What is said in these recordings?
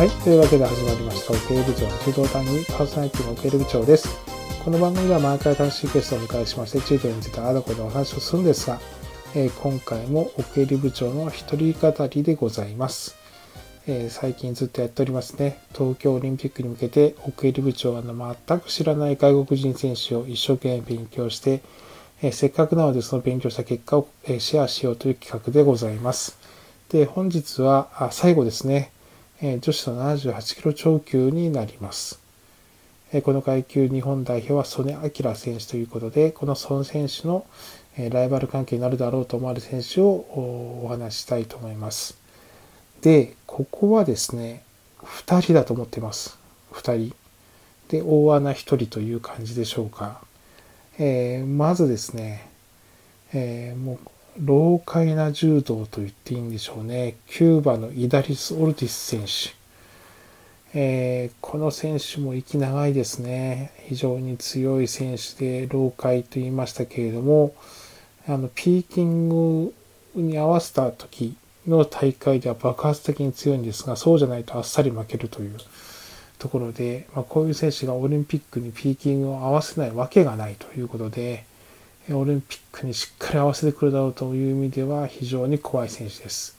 はい。というわけで始まりました。オケル部長の柔道団にパーソナリティのオケル部長です。この番組では毎回楽しいゲストをお迎えしまして、柔道についてあだこでお話をするんですが、えー、今回もオケル部長の一人語りでございます。えー、最近ずっとやっておりますね。東京オリンピックに向けて、奥入部長が全く知らない外国人選手を一生懸命勉強して、えー、せっかくなのでその勉強した結果を、えシェアしようという企画でございます。で、本日はあ最後ですね。え女子の78キロ超級になります。えこの階級日本代表は曽根明選手ということで、この曽根選手のライバル関係になるだろうと思われる選手をお話ししたいと思います。で、ここはですね、2人だと思ってます。2人。で、大穴1人という感じでしょうか。えー、まずですね、えー、もう老快な柔道と言っていいんでしょうね。キューバのイダリス・オルティス選手。えー、この選手も息長いですね。非常に強い選手で、老快と言いましたけれども、あの、ピーキングに合わせた時の大会では爆発的に強いんですが、そうじゃないとあっさり負けるというところで、まあ、こういう選手がオリンピックにピーキングを合わせないわけがないということで、オリンピックにしっかり合わせてくるだろうという意味では非常に怖い選手です。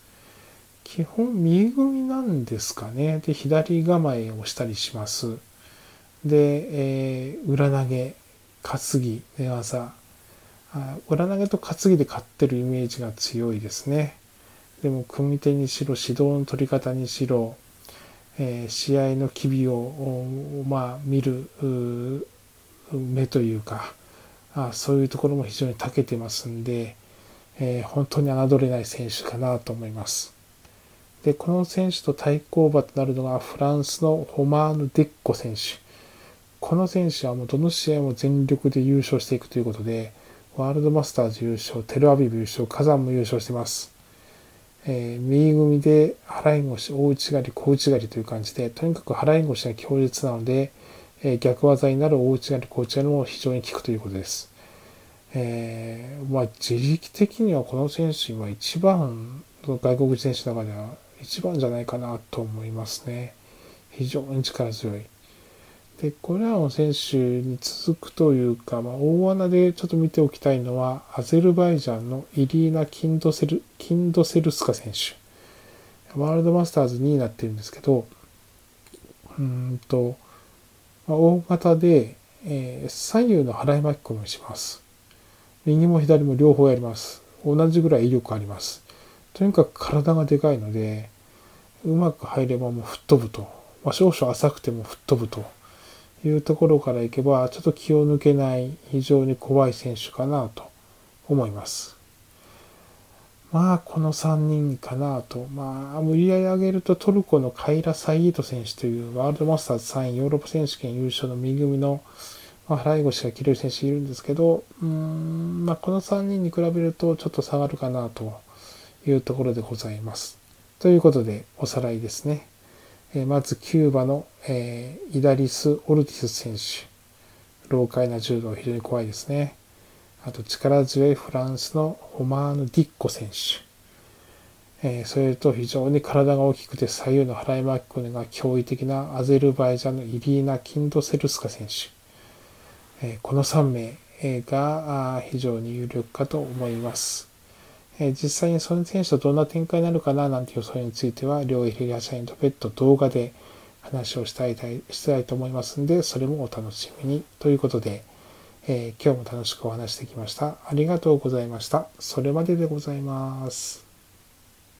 基本右組なんですかね。で、左構えをしたりします。で、えー、裏投げ、担ぎ、寝技。裏投げと担ぎで勝ってるイメージが強いですね。でも、組み手にしろ、指導の取り方にしろ、えー、試合の機微を、まあ、見る目というか、あそういうところも非常に長けてますんで、えー、本当に侮れない選手かなと思います。で、この選手と対抗馬となるのがフランスのホマーヌ・デッコ選手。この選手はもうどの試合も全力で優勝していくということで、ワールドマスターズ優勝、テルアビブ優勝、火山も優勝してます。えー、右組で払い腰、大内刈り、小内刈りという感じで、とにかく払い腰が強烈なので、え逆技になる大内刈り、小内刈りも非常に効くということです。えー、まあ、自力的にはこの選手は一番、外国人選手の中では一番じゃないかなと思いますね。非常に力強い。で、これらの選手に続くというか、まあ、大穴でちょっと見ておきたいのは、アゼルバイジャンのイリーナ・キンドセル、キンドセルスカ選手。ワールドマスターズ2位になってるんですけど、うーんと、まあ、大型で、えー、左右の払い巻き込みをします。右も左も両方やります。同じぐらい威力あります。とにかく体がでかいので、うまく入ればもう吹っ飛ぶと。まあ、少々浅くても吹っ飛ぶというところからいけば、ちょっと気を抜けない非常に怖い選手かなと思います。まあ、この3人かなと。まあ、無理やり上げるとトルコのカイラ・サイート選手というワールドマスターズ3位、ヨーロッパ選手権優勝の右組の、まあ、払い腰が切れる選手いるんですけど、うん、まあ、この3人に比べるとちょっと下がるかなというところでございます。ということで、おさらいですね。えまず、キューバの、えー、イダリス・オルティス選手。老快な柔道、非常に怖いですね。あと力強いフランスのホマーヌ・ディッコ選手。えー、それと非常に体が大きくて左右の払い巻き込みが驚異的なアゼルバイジャンのイリーナ・キンドセルスカ選手。えー、この3名が非常に有力かと思います。えー、実際にその選手とどんな展開になるかななんていうそれについては両ヒリ社員と別途動画で話をしたいしたいと思いますんで、それもお楽しみに。ということで、えー、今日も楽しくお話してきました。ありがとうございました。それまででございます。